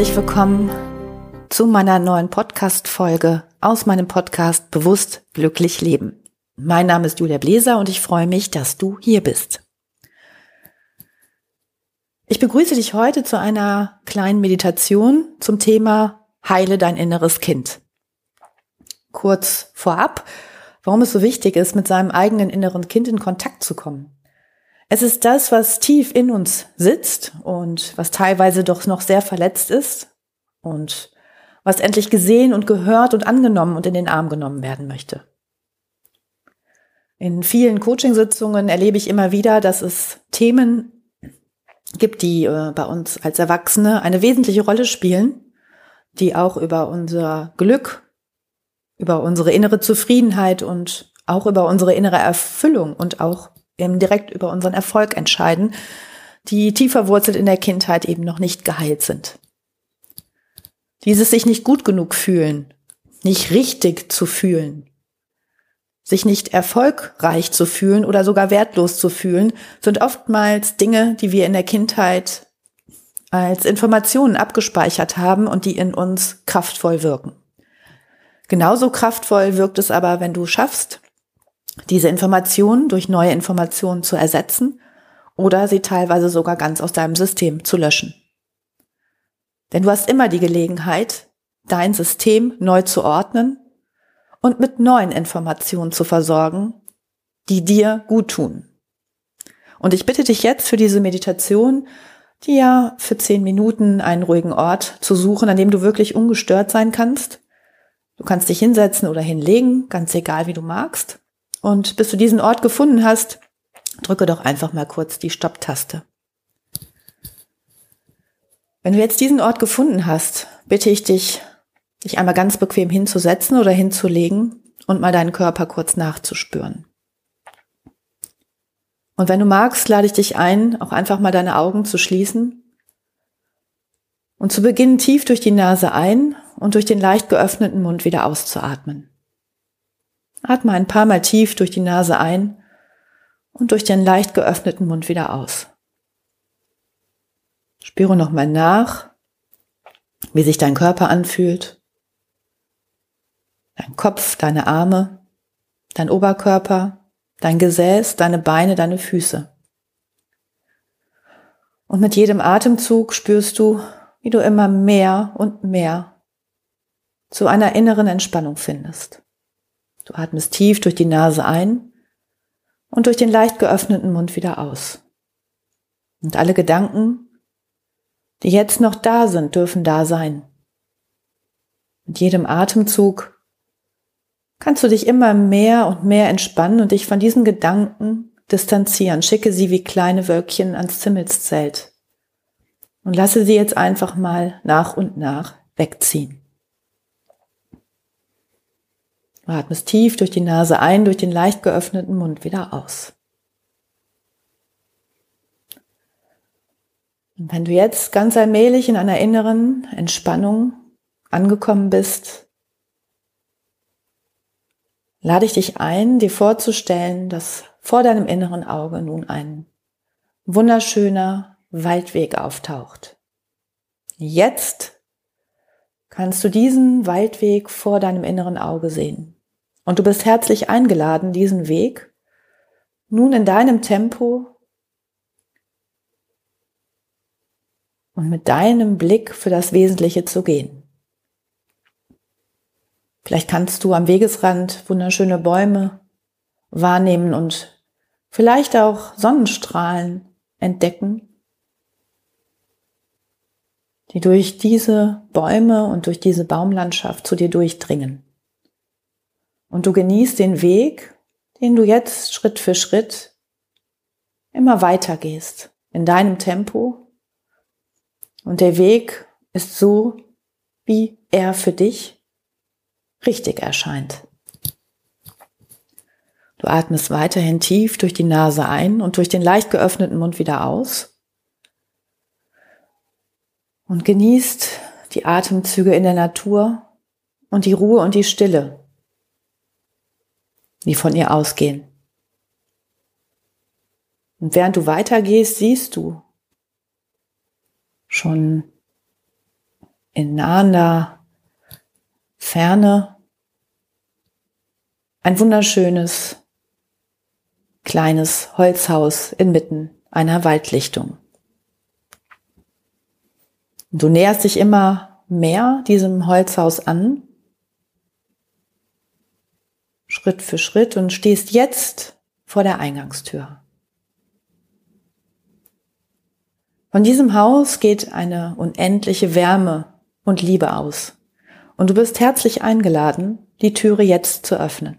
herzlich willkommen zu meiner neuen Podcast-Folge aus meinem Podcast Bewusst glücklich leben. Mein Name ist Julia Bläser und ich freue mich, dass du hier bist. Ich begrüße dich heute zu einer kleinen Meditation zum Thema Heile dein inneres Kind. Kurz vorab, warum es so wichtig ist, mit seinem eigenen inneren Kind in Kontakt zu kommen. Es ist das, was tief in uns sitzt und was teilweise doch noch sehr verletzt ist und was endlich gesehen und gehört und angenommen und in den Arm genommen werden möchte. In vielen Coachingsitzungen erlebe ich immer wieder, dass es Themen gibt, die äh, bei uns als Erwachsene eine wesentliche Rolle spielen, die auch über unser Glück, über unsere innere Zufriedenheit und auch über unsere innere Erfüllung und auch eben direkt über unseren Erfolg entscheiden, die tiefer wurzelt in der Kindheit eben noch nicht geheilt sind. Dieses sich nicht gut genug fühlen, nicht richtig zu fühlen, sich nicht erfolgreich zu fühlen oder sogar wertlos zu fühlen, sind oftmals Dinge, die wir in der Kindheit als Informationen abgespeichert haben und die in uns kraftvoll wirken. Genauso kraftvoll wirkt es aber, wenn du schaffst, diese Informationen durch neue Informationen zu ersetzen oder sie teilweise sogar ganz aus deinem System zu löschen. Denn du hast immer die Gelegenheit, dein System neu zu ordnen und mit neuen Informationen zu versorgen, die dir gut tun. Und ich bitte dich jetzt für diese Meditation, die ja für zehn Minuten einen ruhigen Ort zu suchen, an dem du wirklich ungestört sein kannst. Du kannst dich hinsetzen oder hinlegen, ganz egal wie du magst. Und bis du diesen Ort gefunden hast, drücke doch einfach mal kurz die Stopptaste. Wenn du jetzt diesen Ort gefunden hast, bitte ich dich, dich einmal ganz bequem hinzusetzen oder hinzulegen und mal deinen Körper kurz nachzuspüren. Und wenn du magst, lade ich dich ein, auch einfach mal deine Augen zu schließen und zu beginnen tief durch die Nase ein und durch den leicht geöffneten Mund wieder auszuatmen. Atme ein paar Mal tief durch die Nase ein und durch den leicht geöffneten Mund wieder aus. Spüre nochmal nach, wie sich dein Körper anfühlt. Dein Kopf, deine Arme, dein Oberkörper, dein Gesäß, deine Beine, deine Füße. Und mit jedem Atemzug spürst du, wie du immer mehr und mehr zu einer inneren Entspannung findest. Du atmest tief durch die Nase ein und durch den leicht geöffneten Mund wieder aus. Und alle Gedanken, die jetzt noch da sind, dürfen da sein. Mit jedem Atemzug kannst du dich immer mehr und mehr entspannen und dich von diesen Gedanken distanzieren. Schicke sie wie kleine Wölkchen ans Zimmelszelt und lasse sie jetzt einfach mal nach und nach wegziehen. Du atmest tief durch die Nase ein, durch den leicht geöffneten Mund wieder aus. Und wenn du jetzt ganz allmählich in einer inneren Entspannung angekommen bist, lade ich dich ein, dir vorzustellen, dass vor deinem inneren Auge nun ein wunderschöner Waldweg auftaucht. Jetzt kannst du diesen Waldweg vor deinem inneren Auge sehen. Und du bist herzlich eingeladen, diesen Weg nun in deinem Tempo und mit deinem Blick für das Wesentliche zu gehen. Vielleicht kannst du am Wegesrand wunderschöne Bäume wahrnehmen und vielleicht auch Sonnenstrahlen entdecken, die durch diese Bäume und durch diese Baumlandschaft zu dir durchdringen. Und du genießt den Weg, den du jetzt Schritt für Schritt immer weiter gehst, in deinem Tempo. Und der Weg ist so, wie er für dich richtig erscheint. Du atmest weiterhin tief durch die Nase ein und durch den leicht geöffneten Mund wieder aus. Und genießt die Atemzüge in der Natur und die Ruhe und die Stille, die von ihr ausgehen. Und während du weitergehst, siehst du schon in nahender Ferne ein wunderschönes kleines Holzhaus inmitten einer Waldlichtung. Du näherst dich immer mehr diesem Holzhaus an, Schritt für Schritt und stehst jetzt vor der Eingangstür. Von diesem Haus geht eine unendliche Wärme und Liebe aus. Und du bist herzlich eingeladen, die Türe jetzt zu öffnen.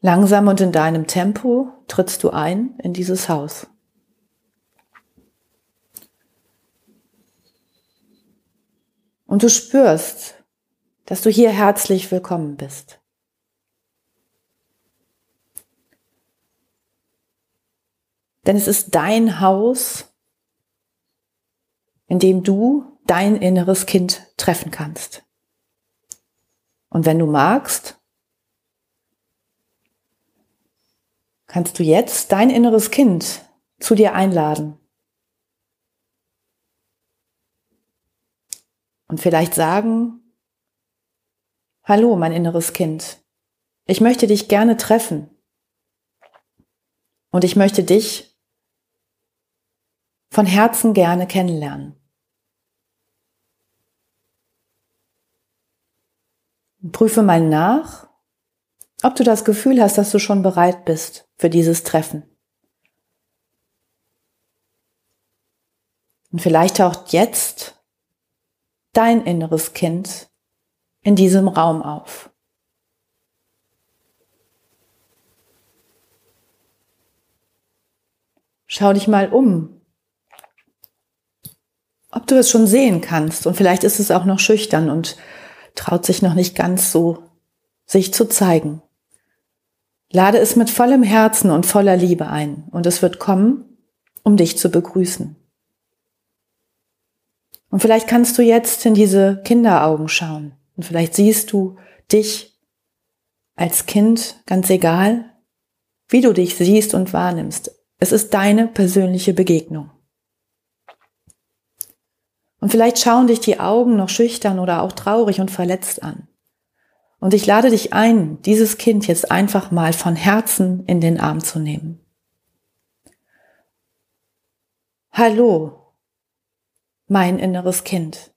Langsam und in deinem Tempo trittst du ein in dieses Haus. Und du spürst, dass du hier herzlich willkommen bist. Denn es ist dein Haus, in dem du dein inneres Kind treffen kannst. Und wenn du magst, kannst du jetzt dein inneres Kind zu dir einladen. Und vielleicht sagen, Hallo, mein inneres Kind, ich möchte dich gerne treffen. Und ich möchte dich von Herzen gerne kennenlernen. Prüfe mal nach, ob du das Gefühl hast, dass du schon bereit bist für dieses Treffen. Und vielleicht taucht jetzt dein inneres Kind in diesem Raum auf. Schau dich mal um ob du es schon sehen kannst. Und vielleicht ist es auch noch schüchtern und traut sich noch nicht ganz so, sich zu zeigen. Lade es mit vollem Herzen und voller Liebe ein und es wird kommen, um dich zu begrüßen. Und vielleicht kannst du jetzt in diese Kinderaugen schauen und vielleicht siehst du dich als Kind, ganz egal, wie du dich siehst und wahrnimmst. Es ist deine persönliche Begegnung. Und vielleicht schauen dich die Augen noch schüchtern oder auch traurig und verletzt an. Und ich lade dich ein, dieses Kind jetzt einfach mal von Herzen in den Arm zu nehmen. Hallo, mein inneres Kind.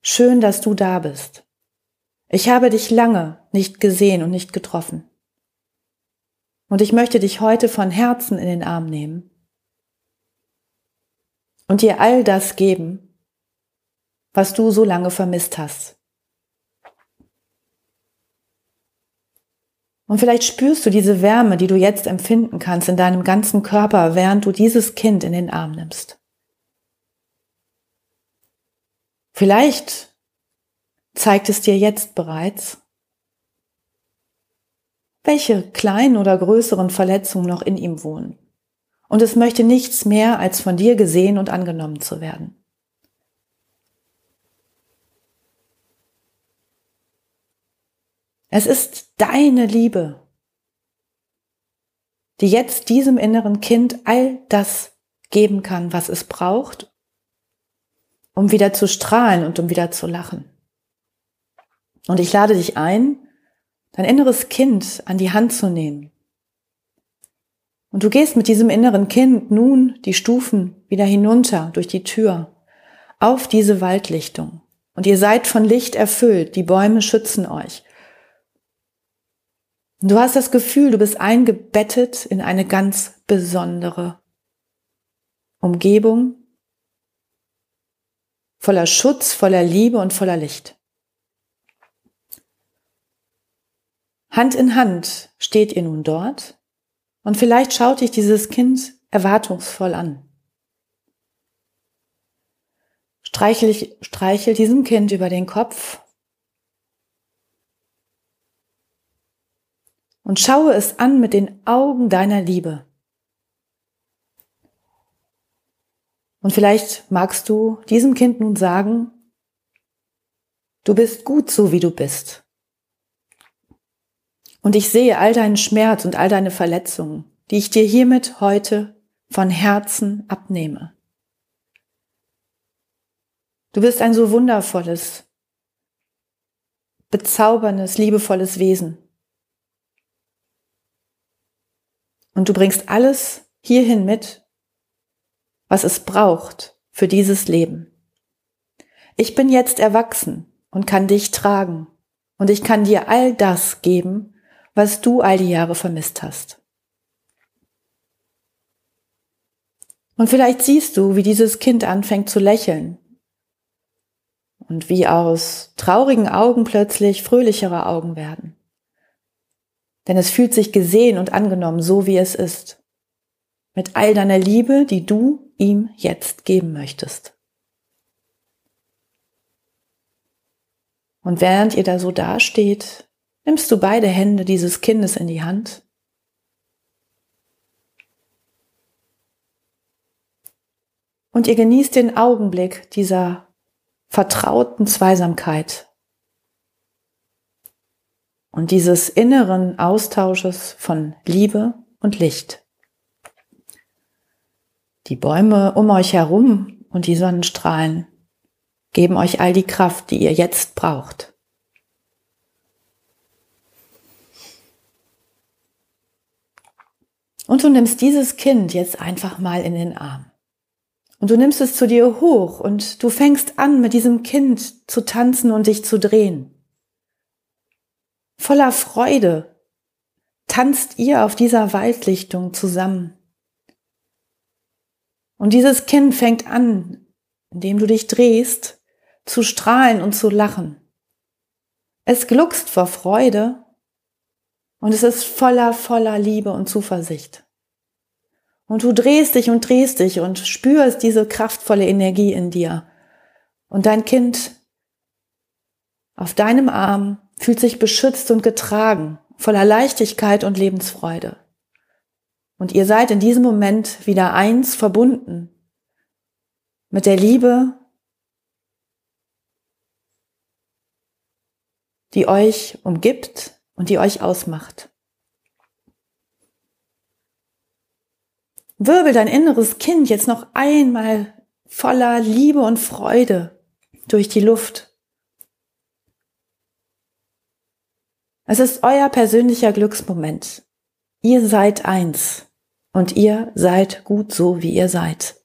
Schön, dass du da bist. Ich habe dich lange nicht gesehen und nicht getroffen. Und ich möchte dich heute von Herzen in den Arm nehmen und dir all das geben, was du so lange vermisst hast. Und vielleicht spürst du diese Wärme, die du jetzt empfinden kannst in deinem ganzen Körper, während du dieses Kind in den Arm nimmst. Vielleicht zeigt es dir jetzt bereits, welche kleinen oder größeren Verletzungen noch in ihm wohnen. Und es möchte nichts mehr, als von dir gesehen und angenommen zu werden. Es ist deine Liebe, die jetzt diesem inneren Kind all das geben kann, was es braucht, um wieder zu strahlen und um wieder zu lachen. Und ich lade dich ein, dein inneres Kind an die Hand zu nehmen. Und du gehst mit diesem inneren Kind nun die Stufen wieder hinunter durch die Tür auf diese Waldlichtung. Und ihr seid von Licht erfüllt, die Bäume schützen euch. Du hast das Gefühl, du bist eingebettet in eine ganz besondere Umgebung, voller Schutz, voller Liebe und voller Licht. Hand in Hand steht ihr nun dort und vielleicht schaut dich dieses Kind erwartungsvoll an. Streichel, streichel diesem Kind über den Kopf und schaue es an mit den Augen deiner Liebe. Und vielleicht magst du diesem Kind nun sagen, du bist gut so, wie du bist. Und ich sehe all deinen Schmerz und all deine Verletzungen, die ich dir hiermit heute von Herzen abnehme. Du bist ein so wundervolles, bezauberndes, liebevolles Wesen. Und du bringst alles hierhin mit, was es braucht für dieses Leben. Ich bin jetzt erwachsen und kann dich tragen und ich kann dir all das geben, was du all die Jahre vermisst hast. Und vielleicht siehst du, wie dieses Kind anfängt zu lächeln und wie aus traurigen Augen plötzlich fröhlichere Augen werden. Denn es fühlt sich gesehen und angenommen, so wie es ist. Mit all deiner Liebe, die du ihm jetzt geben möchtest. Und während ihr da so dasteht, nimmst du beide Hände dieses Kindes in die Hand und ihr genießt den Augenblick dieser vertrauten Zweisamkeit und dieses inneren Austausches von Liebe und Licht. Die Bäume um euch herum und die Sonnenstrahlen geben euch all die Kraft, die ihr jetzt braucht. Und du nimmst dieses Kind jetzt einfach mal in den Arm. Und du nimmst es zu dir hoch und du fängst an, mit diesem Kind zu tanzen und dich zu drehen. Voller Freude tanzt ihr auf dieser Waldlichtung zusammen. Und dieses Kind fängt an, indem du dich drehst, zu strahlen und zu lachen. Es gluckst vor Freude und es ist voller, voller Liebe und Zuversicht. Und du drehst dich und drehst dich und spürst diese kraftvolle Energie in dir. Und dein Kind auf deinem Arm fühlt sich beschützt und getragen, voller Leichtigkeit und Lebensfreude. Und ihr seid in diesem Moment wieder eins verbunden mit der Liebe die euch umgibt und die euch ausmacht. Wirbel dein inneres Kind jetzt noch einmal voller Liebe und Freude durch die Luft. Es ist euer persönlicher Glücksmoment. Ihr seid eins und ihr seid gut so, wie ihr seid.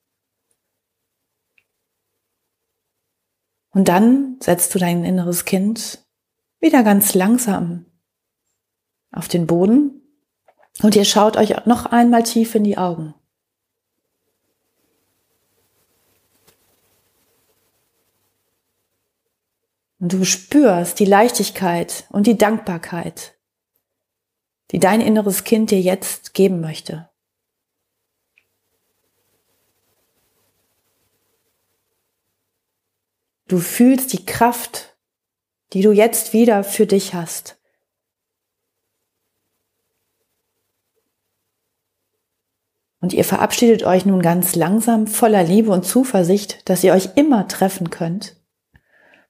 Und dann setzt du dein inneres Kind wieder ganz langsam auf den Boden und ihr schaut euch noch einmal tief in die Augen. Und du spürst die Leichtigkeit und die Dankbarkeit, die dein inneres Kind dir jetzt geben möchte. Du fühlst die Kraft die du jetzt wieder für dich hast. Und ihr verabschiedet euch nun ganz langsam voller Liebe und Zuversicht, dass ihr euch immer treffen könnt,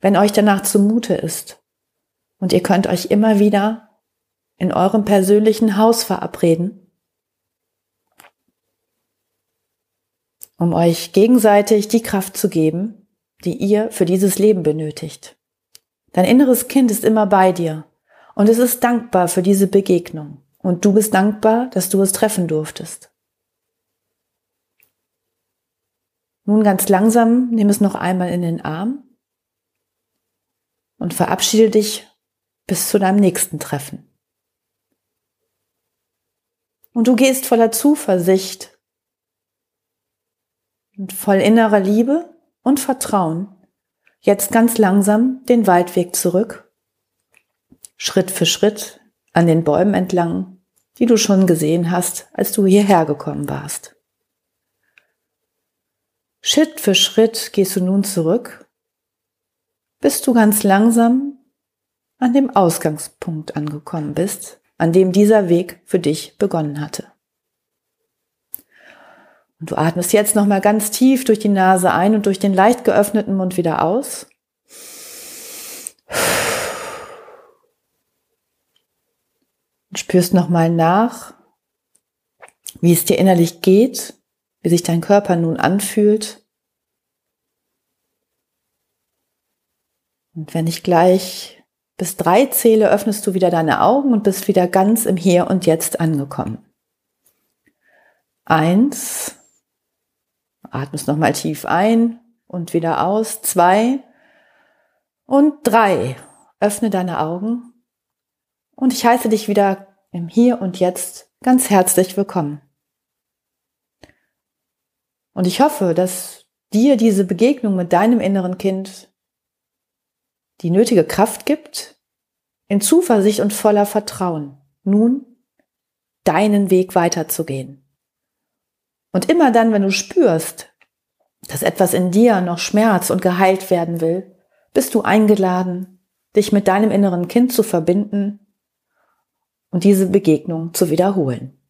wenn euch danach zumute ist. Und ihr könnt euch immer wieder in eurem persönlichen Haus verabreden, um euch gegenseitig die Kraft zu geben, die ihr für dieses Leben benötigt. Dein inneres Kind ist immer bei dir und es ist dankbar für diese Begegnung. Und du bist dankbar, dass du es treffen durftest. Nun ganz langsam nimm es noch einmal in den Arm und verabschiede dich bis zu deinem nächsten Treffen. Und du gehst voller Zuversicht und voll innerer Liebe und Vertrauen Jetzt ganz langsam den Waldweg zurück, Schritt für Schritt an den Bäumen entlang, die du schon gesehen hast, als du hierher gekommen warst. Schritt für Schritt gehst du nun zurück, bis du ganz langsam an dem Ausgangspunkt angekommen bist, an dem dieser Weg für dich begonnen hatte. Und du atmest jetzt nochmal ganz tief durch die Nase ein und durch den leicht geöffneten Mund wieder aus. Und spürst nochmal nach, wie es dir innerlich geht, wie sich dein Körper nun anfühlt. Und wenn ich gleich bis drei zähle, öffnest du wieder deine Augen und bist wieder ganz im Hier und Jetzt angekommen. Eins. Atmest nochmal tief ein und wieder aus. Zwei. Und drei. Öffne deine Augen. Und ich heiße dich wieder im Hier und Jetzt ganz herzlich willkommen. Und ich hoffe, dass dir diese Begegnung mit deinem inneren Kind die nötige Kraft gibt, in Zuversicht und voller Vertrauen, nun deinen Weg weiterzugehen. Und immer dann, wenn du spürst, dass etwas in dir noch Schmerz und geheilt werden will, bist du eingeladen, dich mit deinem inneren Kind zu verbinden und diese Begegnung zu wiederholen.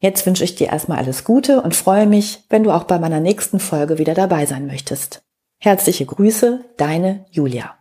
Jetzt wünsche ich dir erstmal alles Gute und freue mich, wenn du auch bei meiner nächsten Folge wieder dabei sein möchtest. Herzliche Grüße, deine Julia.